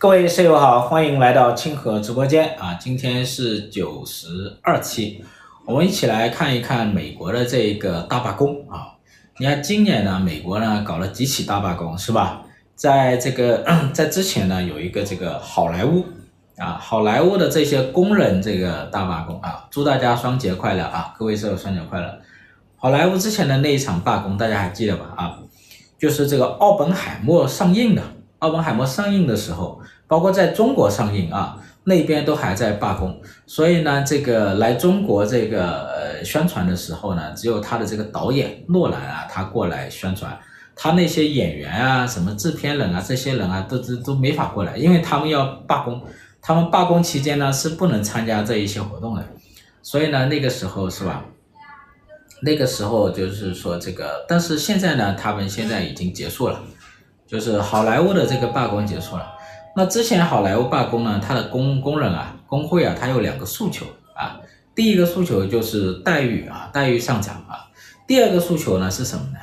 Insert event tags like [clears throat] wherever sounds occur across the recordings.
各位室友好，欢迎来到清河直播间啊！今天是九十二期，我们一起来看一看美国的这个大罢工啊！你看今年呢，美国呢搞了几起大罢工是吧？在这个 [clears throat] 在之前呢，有一个这个好莱坞啊，好莱坞的这些工人这个大罢工啊，祝大家双节快乐啊！各位舍友双节快乐！好莱坞之前的那一场罢工，大家还记得吧？啊，就是这个奥本海默上映的。奥本海默上映的时候，包括在中国上映啊，那边都还在罢工。所以呢，这个来中国这个呃宣传的时候呢，只有他的这个导演诺兰啊，他过来宣传。他那些演员啊，什么制片人啊，这些人啊，都都都没法过来，因为他们要罢工。他们罢工期间呢，是不能参加这一些活动的。所以呢，那个时候是吧？那个时候就是说这个，但是现在呢，他们现在已经结束了。就是好莱坞的这个罢工结束了。那之前好莱坞罢工呢，它的工工人啊，工会啊，它有两个诉求啊。第一个诉求就是待遇啊，待遇上涨啊。第二个诉求呢是什么呢？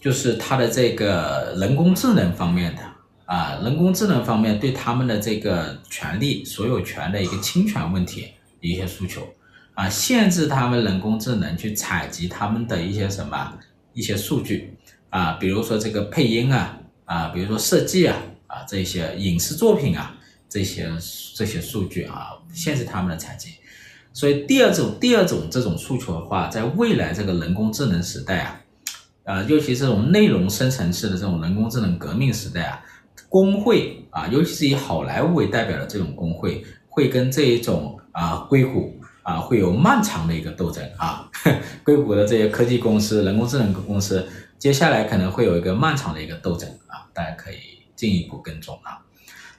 就是他的这个人工智能方面的啊，人工智能方面对他们的这个权利、所有权的一个侵权问题一些诉求啊，限制他们人工智能去采集他们的一些什么一些数据啊，比如说这个配音啊。啊，比如说设计啊，啊这些影视作品啊，这些这些数据啊，限制他们的采集。所以第二种第二种这种诉求的话，在未来这个人工智能时代啊，啊尤其是这种内容生成式的这种人工智能革命时代啊，工会啊，尤其是以好莱坞为代表的这种工会，会跟这一种啊硅谷啊会有漫长的一个斗争啊，[laughs] 硅谷的这些科技公司、人工智能公司。接下来可能会有一个漫长的一个斗争啊，大家可以进一步跟踪啊。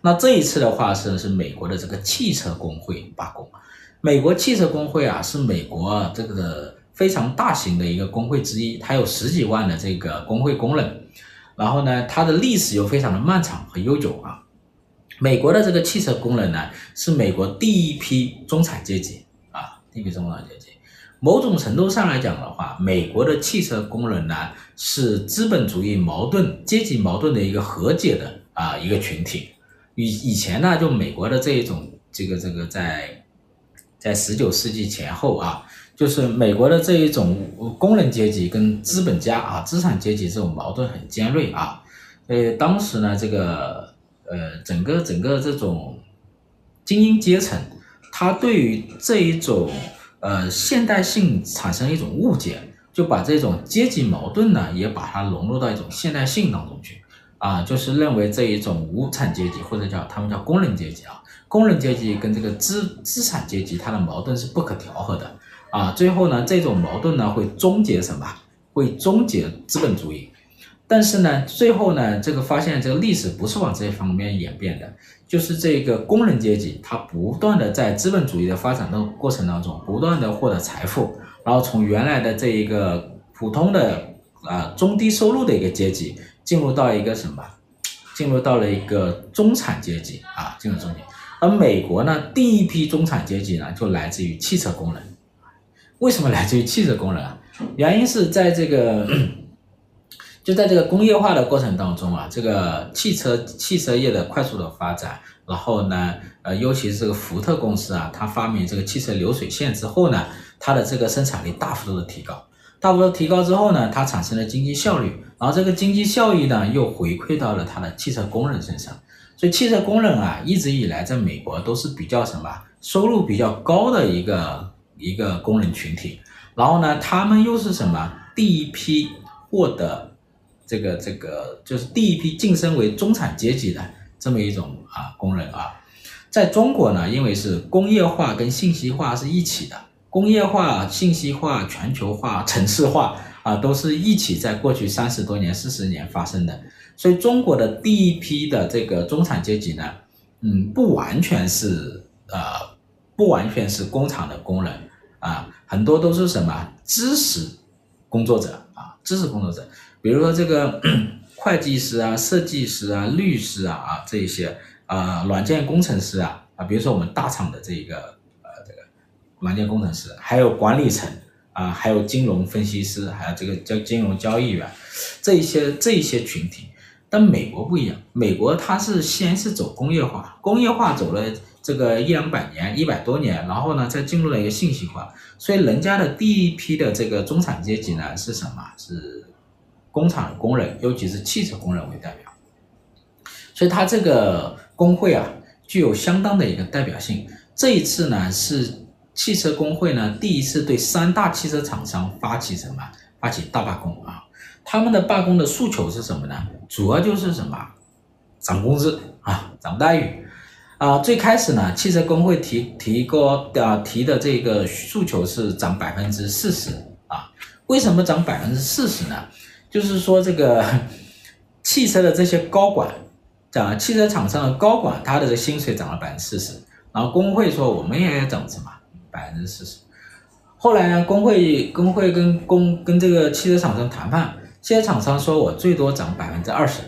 那这一次的话是是美国的这个汽车工会罢工，美国汽车工会啊是美国这个非常大型的一个工会之一，它有十几万的这个工会工人，然后呢，它的历史又非常的漫长和悠久啊。美国的这个汽车工人呢是美国第一批中产阶级啊，第一批中产阶级。某种程度上来讲的话，美国的汽车工人呢是资本主义矛盾、阶级矛盾的一个和解的啊一个群体。以以前呢，就美国的这一种这个这个在在十九世纪前后啊，就是美国的这一种工人阶级跟资本家啊资产阶级这种矛盾很尖锐啊。呃，当时呢，这个呃整个整个这种精英阶层，他对于这一种呃，现代性产生一种误解，就把这种阶级矛盾呢，也把它融入到一种现代性当中去，啊，就是认为这一种无产阶级或者叫他们叫工人阶级啊，工人阶级跟这个资资产阶级它的矛盾是不可调和的，啊，最后呢，这种矛盾呢会终结什么？会终结资本主义。但是呢，最后呢，这个发现这个历史不是往这方面演变的，就是这个工人阶级，他不断的在资本主义的发展的过程当中，不断的获得财富，然后从原来的这一个普通的啊、中低收入的一个阶级，进入到一个什么？进入到了一个中产阶级啊，进入中产。而美国呢，第一批中产阶级呢，就来自于汽车工人。为什么来自于汽车工人啊？原因是在这个。就在这个工业化的过程当中啊，这个汽车汽车业的快速的发展，然后呢，呃，尤其是这个福特公司啊，它发明这个汽车流水线之后呢，它的这个生产力大幅度的提高，大幅度提高之后呢，它产生了经济效率，然后这个经济效益呢，又回馈到了它的汽车工人身上，所以汽车工人啊，一直以来在美国都是比较什么，收入比较高的一个一个工人群体，然后呢，他们又是什么，第一批获得。这个这个就是第一批晋升为中产阶级的这么一种啊工人啊，在中国呢，因为是工业化跟信息化是一起的，工业化、信息化、全球化、[laughs] 城市化啊，都是一起在过去三十多年、四十年发生的，所以中国的第一批的这个中产阶级呢，嗯，不完全是呃，不完全是工厂的工人啊，很多都是什么知识工作者啊，知识工作者。比如说这个 [clears throat] 会计师啊、设计师啊、律师啊啊这一些啊、软件工程师啊啊，比如说我们大厂的这一个呃这个软件工程师，还有管理层啊，还有金融分析师，还有这个叫金融交易员，这一些这一些群体，但美国不一样，美国它是先是走工业化，工业化走了这个一两百年，一百多年，然后呢再进入了一个信息化，所以人家的第一批的这个中产阶级呢是什么？是工厂工人，尤其是汽车工人为代表，所以它这个工会啊具有相当的一个代表性。这一次呢是汽车工会呢第一次对三大汽车厂商发起什么？发起大罢工啊！他们的罢工的诉求是什么呢？主要就是什么？涨工资啊，涨待遇啊。最开始呢，汽车工会提提过的、啊、提的这个诉求是涨百分之四十啊。为什么涨百分之四十呢？就是说这个 [laughs] 汽车的这些高管，涨汽车厂商的高管，他的这薪水涨了百分之四十，然后工会说我们也要涨什么百分之四十。后来呢，工会工会跟工跟这个汽车厂商谈判，汽车厂商说我最多涨百分之二十，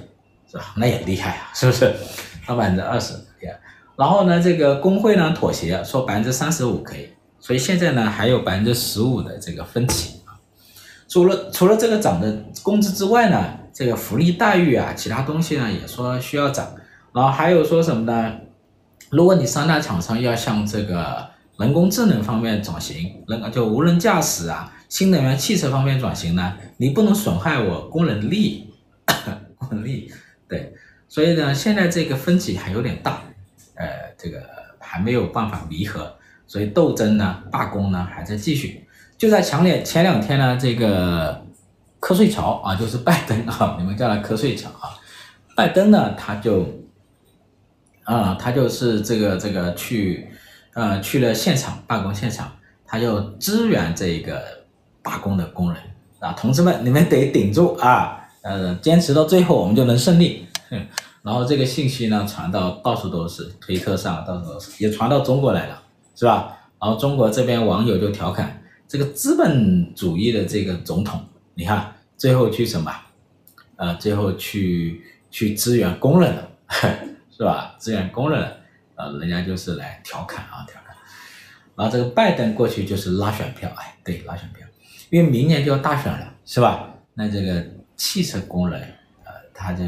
是吧？那也厉害啊，是不是？涨百分之二十，然后呢，这个工会呢妥协，说百分之三十五可以。所以现在呢还有百分之十五的这个分歧。除了除了这个涨的工资之外呢，这个福利待遇啊，其他东西呢也说需要涨。然后还有说什么呢？如果你三大厂商要向这个。人工智能方面转型，人就无人驾驶啊，新能源汽车方面转型呢，你不能损害我工人利益，[coughs] 工人利益，对，所以呢，现在这个分歧还有点大，呃，这个还没有办法弥合，所以斗争呢，罢工呢还在继续。就在前两前两天呢，这个瞌睡桥啊，就是拜登啊，你们叫他瞌睡桥啊，拜登呢，他就啊，他就是这个这个去。呃，去了现场罢工现场，他就支援这个罢工的工人啊，同志们，你们得顶住啊，呃，坚持到最后，我们就能胜利。哼，然后这个信息呢传到到处都是，推特上到处都是，也传到中国来了，是吧？然后中国这边网友就调侃这个资本主义的这个总统，你看最后去什么？呃，最后去去支援工人了，[laughs] 是吧？支援工人了。呃，人家就是来调侃啊，调侃。然后这个拜登过去就是拉选票，哎，对，拉选票，因为明年就要大选了，是吧？那这个汽车工人，呃，他就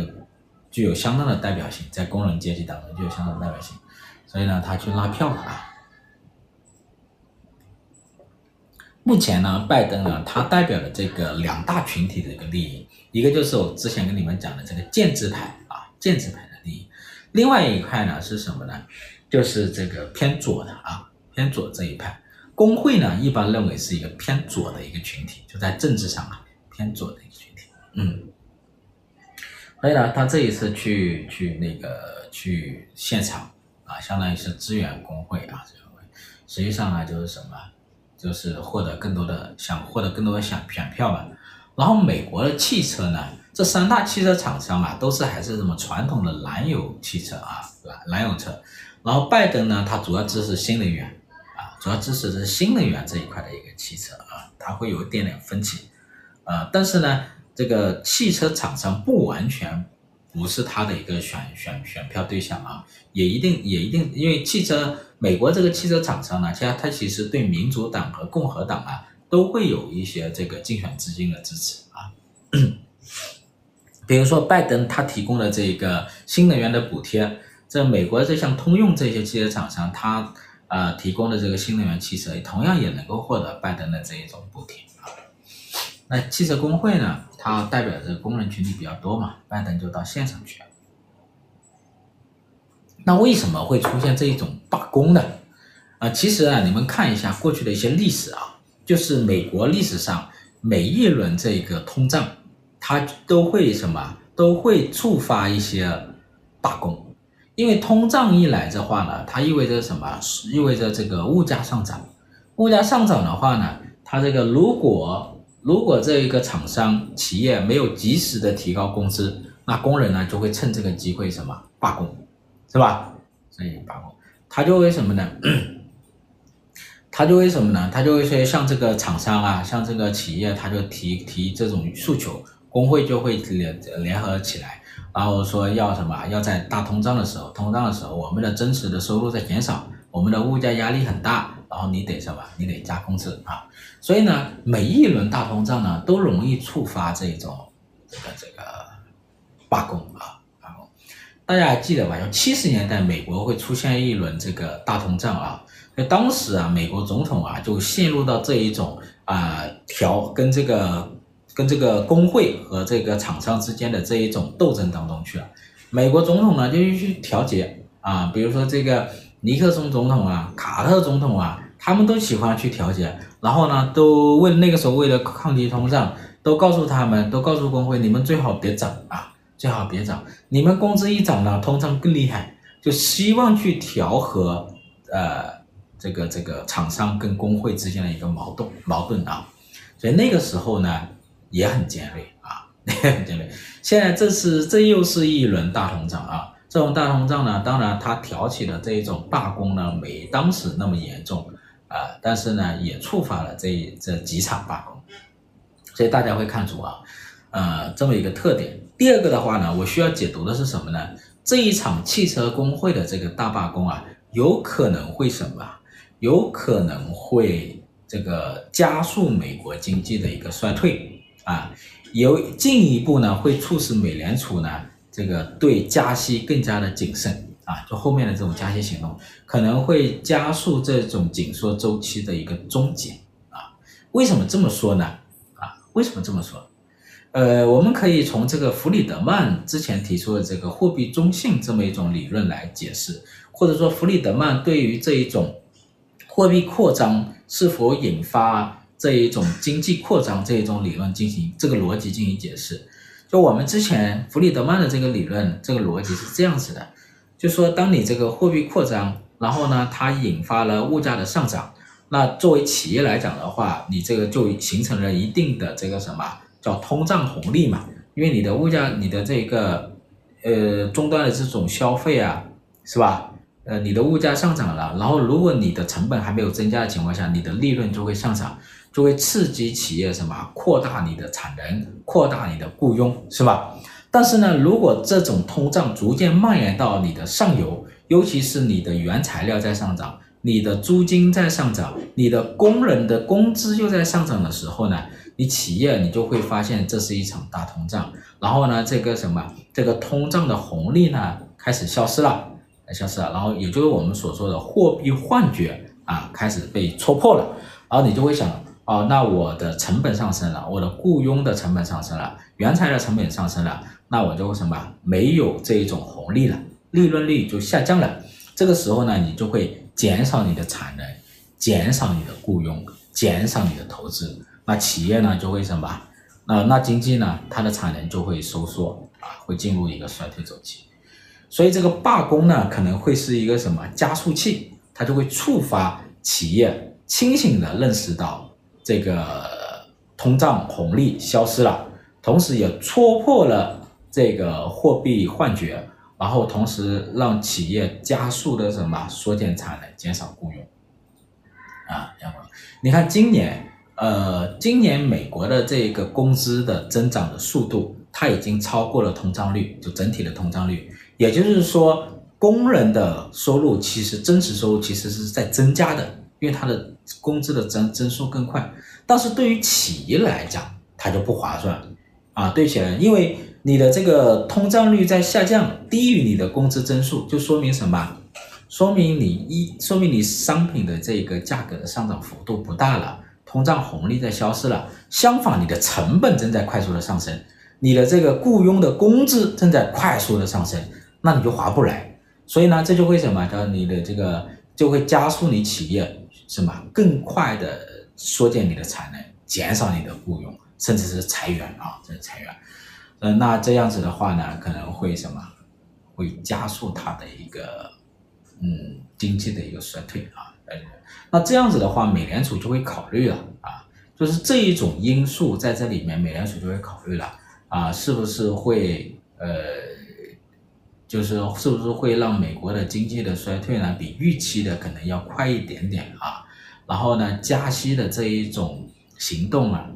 具有相当的代表性，在工人阶级当中具有相当的代表性，所以呢，他去拉票啊。目前呢，拜登呢，他代表了这个两大群体的一个利益，一个就是我之前跟你们讲的这个建制派啊，建制派的利益。另外一块呢是什么呢？就是这个偏左的啊，偏左这一派。工会呢一般认为是一个偏左的一个群体，就在政治上啊偏左的一个群体。嗯，所以呢，他这一次去去那个去现场啊，相当于是支援工会啊，实际上呢就是什么？就是获得更多的想获得更多的选选票嘛。然后美国的汽车呢？这三大汽车厂商啊，都是还是什么传统的燃油汽车啊，燃燃油车。然后拜登呢，他主要支持新能源啊，主要支持的是新能源这一块的一个汽车啊，他会有一点点分歧，呃，但是呢，这个汽车厂商不完全不是他的一个选选选票对象啊，也一定也一定，因为汽车美国这个汽车厂商呢，其实他其实对民主党和共和党啊都会有一些这个竞选资金的支持啊。[clears throat] 比如说，拜登他提供的这个新能源的补贴，这美国这项通用这些汽车厂商，他呃提供的这个新能源汽车，同样也能够获得拜登的这一种补贴啊。那汽车工会呢，它代表着工人群体比较多嘛，拜登就到现场去了。那为什么会出现这一种罢工呢？啊、其实啊，你们看一下过去的一些历史啊，就是美国历史上每一轮这个通胀。它都会什么？都会触发一些罢工，因为通胀一来的话呢，它意味着什么？意味着这个物价上涨。物价上涨的话呢，它这个如果如果这一个厂商企业没有及时的提高工资，那工人呢就会趁这个机会什么罢工，是吧？所以罢工，他就为什么呢？[clears throat] 他就为什么呢？他就会说像这个厂商啊，像这个企业，他就提提这种诉求。工会就会联联合起来，然后说要什么？要在大通胀的时候，通胀的时候，我们的真实的收入在减少，我们的物价压力很大，然后你得什么？你得加工资啊！所以呢，每一轮大通胀呢，都容易触发这种这个这个罢工啊罢工。大家还记得吧？就七十年代美国会出现一轮这个大通胀啊，那当时啊，美国总统啊就陷入到这一种啊调跟这个跟这个工会和这个厂商之间的这一种斗争当中去了。美国总统呢就去调节啊，比如说这个尼克松总统啊、卡特总统啊，他们都喜欢去调节，然后呢，都为那个时候为了抗击通胀，都告诉他们，都告诉工会，你们最好别涨啊，最好别涨，你们工资一涨呢，通胀更厉害，就希望去调和呃这个这个厂商跟工会之间的一个矛盾矛盾啊，所以那个时候呢也很尖锐啊，[laughs] 也很尖锐。现在这是这又是一轮大通胀啊！这种大通胀呢，当然它挑起的这一种罢工呢，没当时那么严重啊，但是呢，也触发了这这几场罢工，所以大家会看出啊，呃，这么一个特点。第二个的话呢，我需要解读的是什么呢？这一场汽车工会的这个大罢工啊，有可能会什么？有可能会这个加速美国经济的一个衰退啊。有进一步呢，会促使美联储呢，这个对加息更加的谨慎啊，就后面的这种加息行动可能会加速这种紧缩周期的一个终结啊。为什么这么说呢？啊，为什么这么说？呃，我们可以从这个弗里德曼之前提出的这个货币中性这么一种理论来解释，或者说弗里德曼对于这一种货币扩张是否引发。这一种经济扩张这一种理论进行这个逻辑进行解释，就我们之前弗里德曼的这个理论这个逻辑是这样子的，就说当你这个货币扩张，然后呢，它引发了物价的上涨，那作为企业来讲的话，你这个就形成了一定的这个什么叫通胀红利嘛，因为你的物价，你的这个呃终端的这种消费啊，是吧？呃，你的物价上涨了，然后如果你的成本还没有增加的情况下，你的利润就会上涨。就会刺激企业什么扩大你的产能，扩大你的雇佣，是吧？但是呢，如果这种通胀逐渐蔓延到你的上游，尤其是你的原材料在上涨，你的租金在上涨，你的工人的工资又在上涨的时候呢，你企业你就会发现这是一场大通胀，然后呢，这个什么这个通胀的红利呢开始消失了，消失了，然后也就是我们所说的货币幻觉啊开始被戳破了，然后你就会想。哦，那我的成本上升了，我的雇佣的成本上升了，原材料成本上升了，那我就什么没有这一种红利了，利润率就下降了。这个时候呢，你就会减少你的产能，减少你的雇佣，减少你的投资。那企业呢就会什么？那那经济呢，它的产能就会收缩啊，会进入一个衰退周期。所以这个罢工呢，可能会是一个什么加速器，它就会触发企业清醒地认识到。这个通胀红利消失了，同时也戳破了这个货币幻觉，然后同时让企业加速的什么缩减产能、减少雇佣。啊，杨总，你看今年，呃，今年美国的这个工资的增长的速度，它已经超过了通胀率，就整体的通胀率，也就是说，工人的收入其实真实收入其实是在增加的。因为它的工资的增增速更快，但是对于企业来讲，它就不划算啊。对起来，因为你的这个通胀率在下降，低于你的工资增速，就说明什么？说明你一，说明你商品的这个价格的上涨幅度不大了，通胀红利在消失了。相反，你的成本正在快速的上升，你的这个雇佣的工资正在快速的上升，那你就划不来。所以呢，这就会什么？叫你的这个就会加速你企业。什么更快的缩减你的产能，减少你的雇佣，甚至是裁员啊，这是裁员。嗯，那这样子的话呢，可能会什么？会加速它的一个嗯经济的一个衰退啊。那这样子的话，美联储就会考虑了啊，就是这一种因素在这里面，美联储就会考虑了啊，是不是会呃，就是是不是会让美国的经济的衰退呢，比预期的可能要快一点点啊？然后呢，加息的这一种行动啊，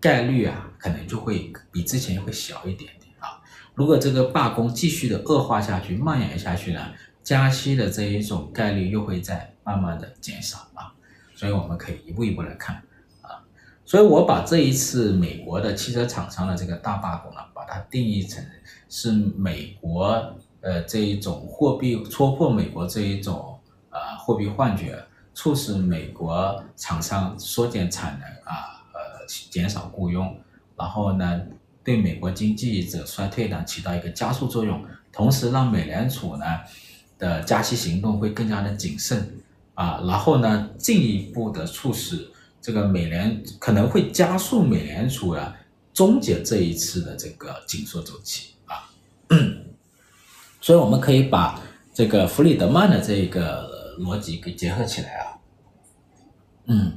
概率啊，可能就会比之前会小一点点啊。如果这个罢工继续的恶化下去、蔓延下去呢，加息的这一种概率又会在慢慢的减少啊。所以我们可以一步一步来看啊。所以我把这一次美国的汽车厂商的这个大罢工呢，把它定义成是美国呃这一种货币戳破美国这一种呃货币幻觉，促使美国厂商缩减产能啊，呃减少雇佣，然后呢对美国经济的衰退呢起到一个加速作用，同时让美联储呢的加息行动会更加的谨慎啊，然后呢进一步的促使。这个美联可能会加速美联储啊终结这一次的这个紧缩周期啊，[coughs] 所以我们可以把这个弗里德曼的这个逻辑给结合起来啊，嗯，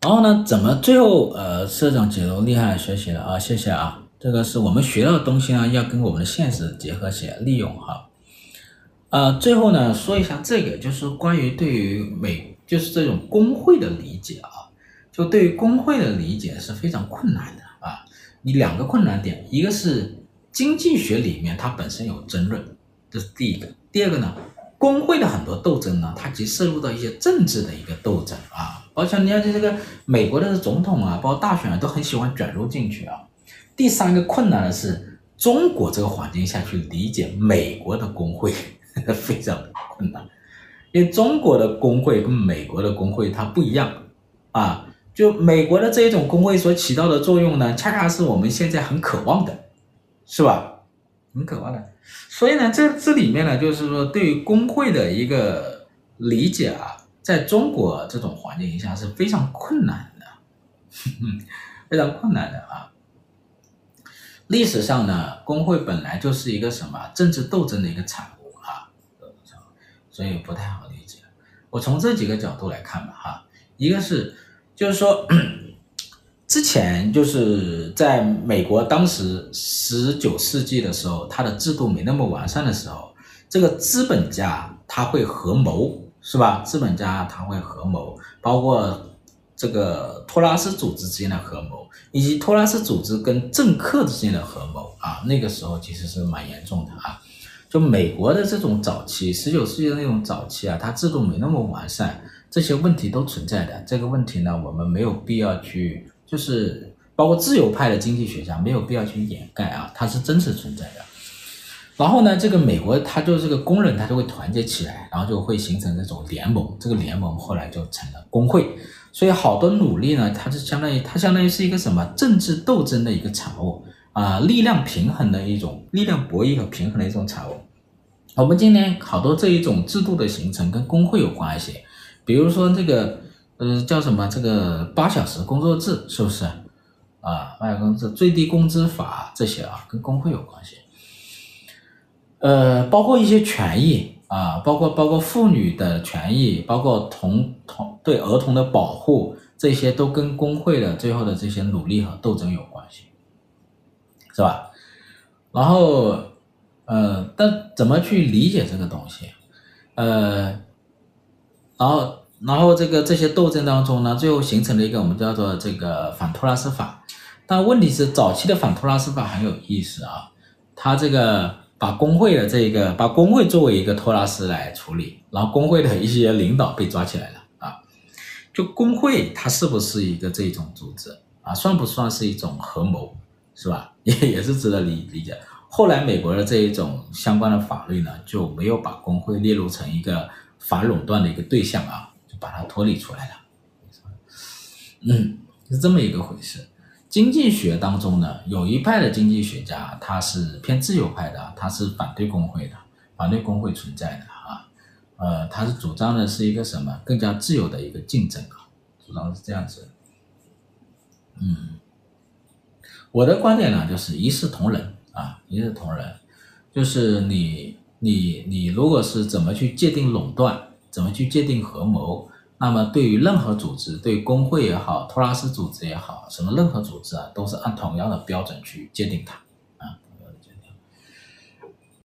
然后呢，怎么最后呃社长解读厉害学习了啊，谢谢啊，这个是我们学到的东西呢，要跟我们的现实结合起来利用哈，呃，最后呢说一下这个就是关于对于美。就是这种工会的理解啊，就对于工会的理解是非常困难的啊。你两个困难点，一个是经济学里面它本身有争论，这是第一个。第二个呢，工会的很多斗争呢，它其实涉入到一些政治的一个斗争啊。包括你看这个美国的总统啊，包括大选啊，都很喜欢卷入进去啊。第三个困难的是中国这个环境下去理解美国的工会，[laughs] 非常困难。因为中国的工会跟美国的工会它不一样啊，就美国的这一种工会所起到的作用呢，恰恰是我们现在很渴望的，是吧？很渴望的。所以呢，这这里面呢，就是说对于工会的一个理解啊，在中国这种环境下是非常困难的，[laughs] 非常困难的啊。历史上呢，工会本来就是一个什么政治斗争的一个产物啊。所以不太好理解。我从这几个角度来看吧，哈，一个是，就是说，之前就是在美国当时十九世纪的时候，它的制度没那么完善的时候，这个资本家他会合谋，是吧？资本家他会合谋，包括这个托拉斯组织之间的合谋，以及托拉斯组织跟政客之间的合谋啊，那个时候其实是蛮严重的啊。就美国的这种早期，十九世纪的那种早期啊，它制度没那么完善，这些问题都存在的。这个问题呢，我们没有必要去，就是包括自由派的经济学家没有必要去掩盖啊，它是真实存在的。然后呢，这个美国它就这个工人他就会团结起来，然后就会形成这种联盟，这个联盟后来就成了工会。所以好多努力呢，它是相当于它相当于是一个什么政治斗争的一个产物。啊，力量平衡的一种力量博弈和平衡的一种产物。我们今天好多这一种制度的形成跟工会有关系，比如说这个呃叫什么这个八小时工作制是不是？啊，八小时工作制、最低工资法这些啊，跟工会有关系。呃，包括一些权益啊，包括包括妇女的权益，包括童童对儿童的保护，这些都跟工会的最后的这些努力和斗争有关系。是吧？然后，呃，但怎么去理解这个东西？呃，然后，然后这个这些斗争当中呢，最后形成了一个我们叫做这个反托拉斯法。但问题是，早期的反托拉斯法很有意思啊，他这个把工会的这个把工会作为一个托拉斯来处理，然后工会的一些领导被抓起来了啊。就工会它是不是一个这种组织啊？算不算是一种合谋？是吧？也 [laughs] 也是值得理理解。后来美国的这一种相关的法律呢，就没有把工会列入成一个反垄断的一个对象啊，把它脱离出来了。嗯，是这么一个回事。经济学当中呢，有一派的经济学家他是偏自由派的，他是反对工会的，反对工会存在的啊。呃，他是主张的是一个什么更加自由的一个竞争啊，主张是这样子。嗯。我的观点呢，就是一视同仁啊，一视同仁，就是你你你，如果是怎么去界定垄断，怎么去界定合谋，那么对于任何组织，对工会也好，托拉斯组织也好，什么任何组织啊，都是按同样的标准去界定它。